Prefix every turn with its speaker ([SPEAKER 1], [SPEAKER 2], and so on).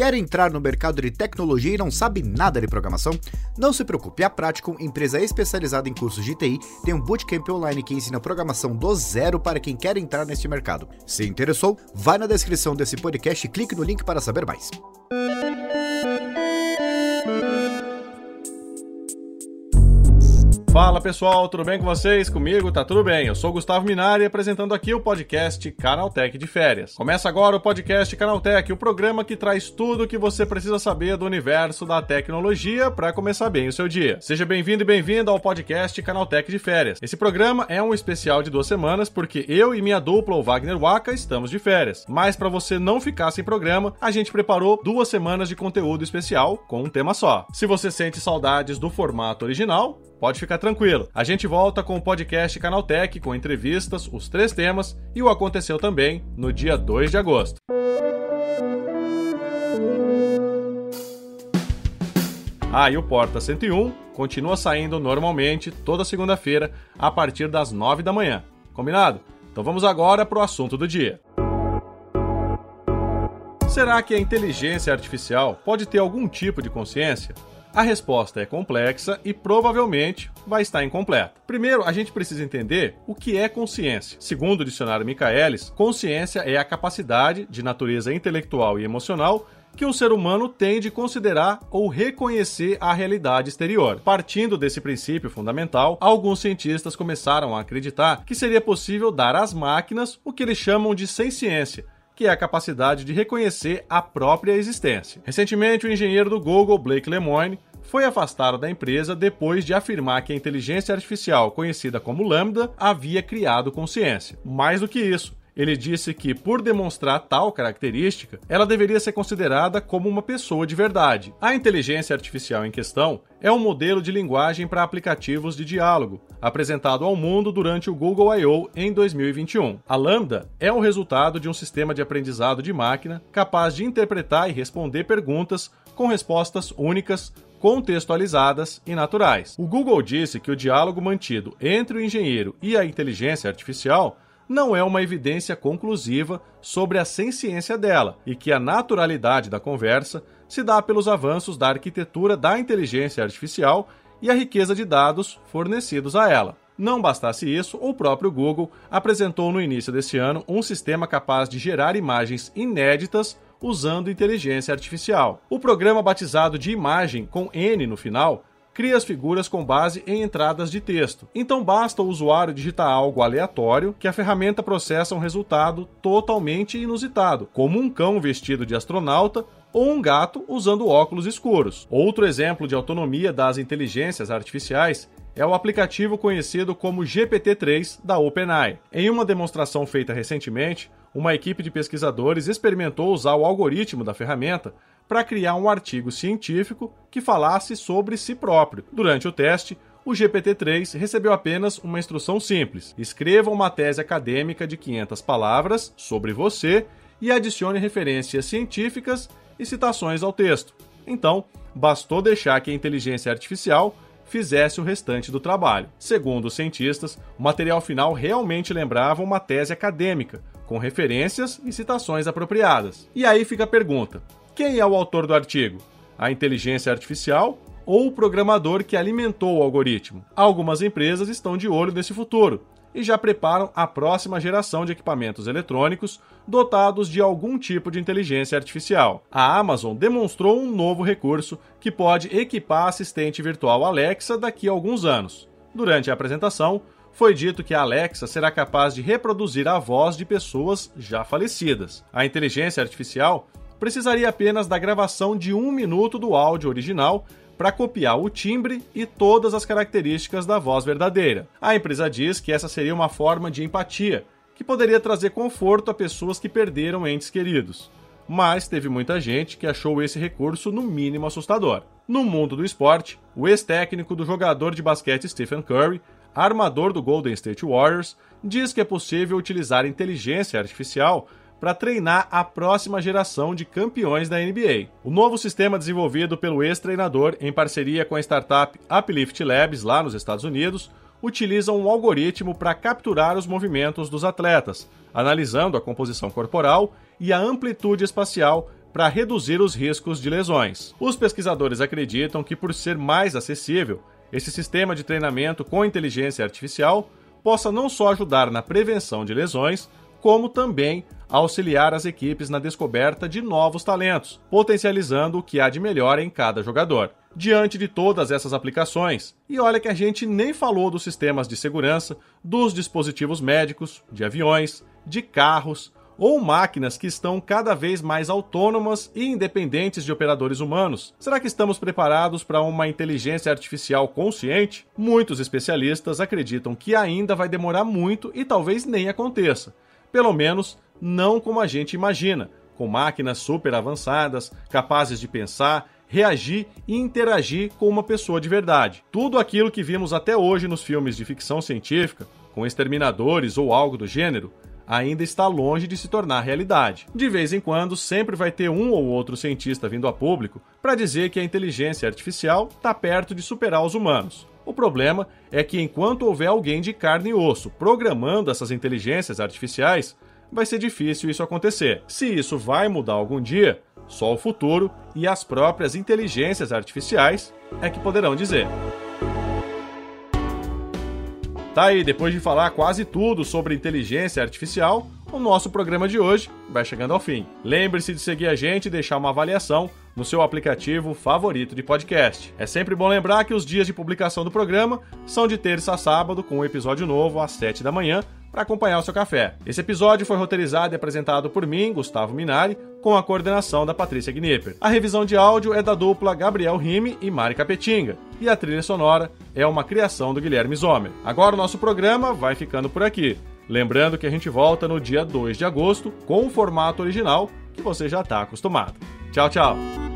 [SPEAKER 1] Quer entrar no mercado de tecnologia e não sabe nada de programação? Não se preocupe, a Prático, empresa especializada em cursos de TI, tem um bootcamp online que ensina programação do zero para quem quer entrar neste mercado. Se interessou, vai na descrição desse podcast e clique no link para saber mais.
[SPEAKER 2] Fala pessoal, tudo bem com vocês? Comigo tá tudo bem. Eu sou Gustavo Minari apresentando aqui o podcast Canaltech de Férias. Começa agora o podcast Canaltech, o programa que traz tudo o que você precisa saber do universo da tecnologia para começar bem o seu dia. Seja bem-vindo e bem-vinda ao podcast Canaltech de Férias. Esse programa é um especial de duas semanas porque eu e minha dupla, o Wagner Waka, estamos de férias. Mas para você não ficar sem programa, a gente preparou duas semanas de conteúdo especial com um tema só. Se você sente saudades do formato original, Pode ficar tranquilo. A gente volta com o podcast Canaltech com entrevistas, os três temas e o aconteceu também no dia 2 de agosto. Ah, e o Porta 101 continua saindo normalmente toda segunda-feira a partir das 9 da manhã. Combinado? Então vamos agora para o assunto do dia. Será que a inteligência artificial pode ter algum tipo de consciência? A resposta é complexa e provavelmente vai estar incompleta. Primeiro, a gente precisa entender o que é consciência. Segundo o dicionário Michaelis, consciência é a capacidade de natureza intelectual e emocional que um ser humano tem de considerar ou reconhecer a realidade exterior. Partindo desse princípio fundamental, alguns cientistas começaram a acreditar que seria possível dar às máquinas o que eles chamam de ciência que é a capacidade de reconhecer a própria existência. Recentemente, o engenheiro do Google, Blake Lemoine, foi afastado da empresa depois de afirmar que a inteligência artificial, conhecida como Lambda, havia criado consciência. Mais do que isso, ele disse que, por demonstrar tal característica, ela deveria ser considerada como uma pessoa de verdade. A inteligência artificial em questão é um modelo de linguagem para aplicativos de diálogo, apresentado ao mundo durante o Google I.O. em 2021. A Lambda é o resultado de um sistema de aprendizado de máquina capaz de interpretar e responder perguntas com respostas únicas, contextualizadas e naturais. O Google disse que o diálogo mantido entre o engenheiro e a inteligência artificial não é uma evidência conclusiva sobre a ciência dela e que a naturalidade da conversa se dá pelos avanços da arquitetura da inteligência artificial e a riqueza de dados fornecidos a ela. Não bastasse isso, o próprio Google apresentou no início desse ano um sistema capaz de gerar imagens inéditas usando inteligência artificial. O programa batizado de imagem com N no final cria as figuras com base em entradas de texto. Então basta o usuário digitar algo aleatório que a ferramenta processa um resultado totalmente inusitado, como um cão vestido de astronauta ou um gato usando óculos escuros. Outro exemplo de autonomia das inteligências artificiais é o aplicativo conhecido como GPT-3 da OpenAI. Em uma demonstração feita recentemente, uma equipe de pesquisadores experimentou usar o algoritmo da ferramenta para criar um artigo científico que falasse sobre si próprio. Durante o teste, o GPT-3 recebeu apenas uma instrução simples: escreva uma tese acadêmica de 500 palavras sobre você e adicione referências científicas e citações ao texto. Então, bastou deixar que a inteligência artificial fizesse o restante do trabalho. Segundo os cientistas, o material final realmente lembrava uma tese acadêmica, com referências e citações apropriadas. E aí fica a pergunta: quem é o autor do artigo? A inteligência artificial ou o programador que alimentou o algoritmo? Algumas empresas estão de olho nesse futuro e já preparam a próxima geração de equipamentos eletrônicos dotados de algum tipo de inteligência artificial. A Amazon demonstrou um novo recurso que pode equipar a assistente virtual Alexa daqui a alguns anos. Durante a apresentação, foi dito que a Alexa será capaz de reproduzir a voz de pessoas já falecidas. A inteligência artificial precisaria apenas da gravação de um minuto do áudio original para copiar o timbre e todas as características da voz verdadeira. A empresa diz que essa seria uma forma de empatia, que poderia trazer conforto a pessoas que perderam entes queridos. Mas teve muita gente que achou esse recurso no mínimo assustador. No mundo do esporte, o ex-técnico do jogador de basquete Stephen Curry, armador do Golden State Warriors, diz que é possível utilizar inteligência artificial para treinar a próxima geração de campeões da NBA. O novo sistema desenvolvido pelo ex-treinador em parceria com a startup Uplift Labs lá nos Estados Unidos utiliza um algoritmo para capturar os movimentos dos atletas, analisando a composição corporal e a amplitude espacial para reduzir os riscos de lesões. Os pesquisadores acreditam que, por ser mais acessível, esse sistema de treinamento com inteligência artificial possa não só ajudar na prevenção de lesões, como também auxiliar as equipes na descoberta de novos talentos, potencializando o que há de melhor em cada jogador. Diante de todas essas aplicações, e olha que a gente nem falou dos sistemas de segurança, dos dispositivos médicos, de aviões, de carros, ou máquinas que estão cada vez mais autônomas e independentes de operadores humanos? Será que estamos preparados para uma inteligência artificial consciente? Muitos especialistas acreditam que ainda vai demorar muito e talvez nem aconteça. Pelo menos não como a gente imagina, com máquinas super avançadas, capazes de pensar, reagir e interagir com uma pessoa de verdade. Tudo aquilo que vimos até hoje nos filmes de ficção científica, com exterminadores ou algo do gênero, ainda está longe de se tornar realidade. De vez em quando, sempre vai ter um ou outro cientista vindo a público para dizer que a inteligência artificial está perto de superar os humanos. O problema é que enquanto houver alguém de carne e osso programando essas inteligências artificiais, vai ser difícil isso acontecer. Se isso vai mudar algum dia, só o futuro e as próprias inteligências artificiais é que poderão dizer. Tá aí, depois de falar quase tudo sobre inteligência artificial, o nosso programa de hoje vai chegando ao fim. Lembre-se de seguir a gente e deixar uma avaliação no seu aplicativo favorito de podcast. É sempre bom lembrar que os dias de publicação do programa são de terça a sábado, com um episódio novo às 7 da manhã para acompanhar o seu café. Esse episódio foi roteirizado e apresentado por mim, Gustavo Minari, com a coordenação da Patrícia Gnipper. A revisão de áudio é da dupla Gabriel Rime e Mari Capetinga, e a trilha sonora é uma criação do Guilherme Zomer. Agora o nosso programa vai ficando por aqui. Lembrando que a gente volta no dia 2 de agosto com o formato original que você já está acostumado. Tchau, tchau!